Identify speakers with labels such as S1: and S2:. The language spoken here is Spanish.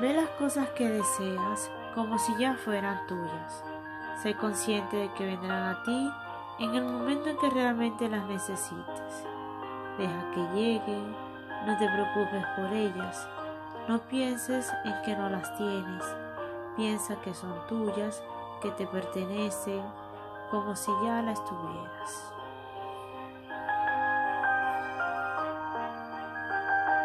S1: Ve las cosas que deseas como si ya fueran tuyas. Sé consciente de que vendrán a ti en el momento en que realmente las necesites. Deja que lleguen, no te preocupes por ellas, no pienses en que no las tienes, piensa que son tuyas, que te pertenecen, como si ya las tuvieras.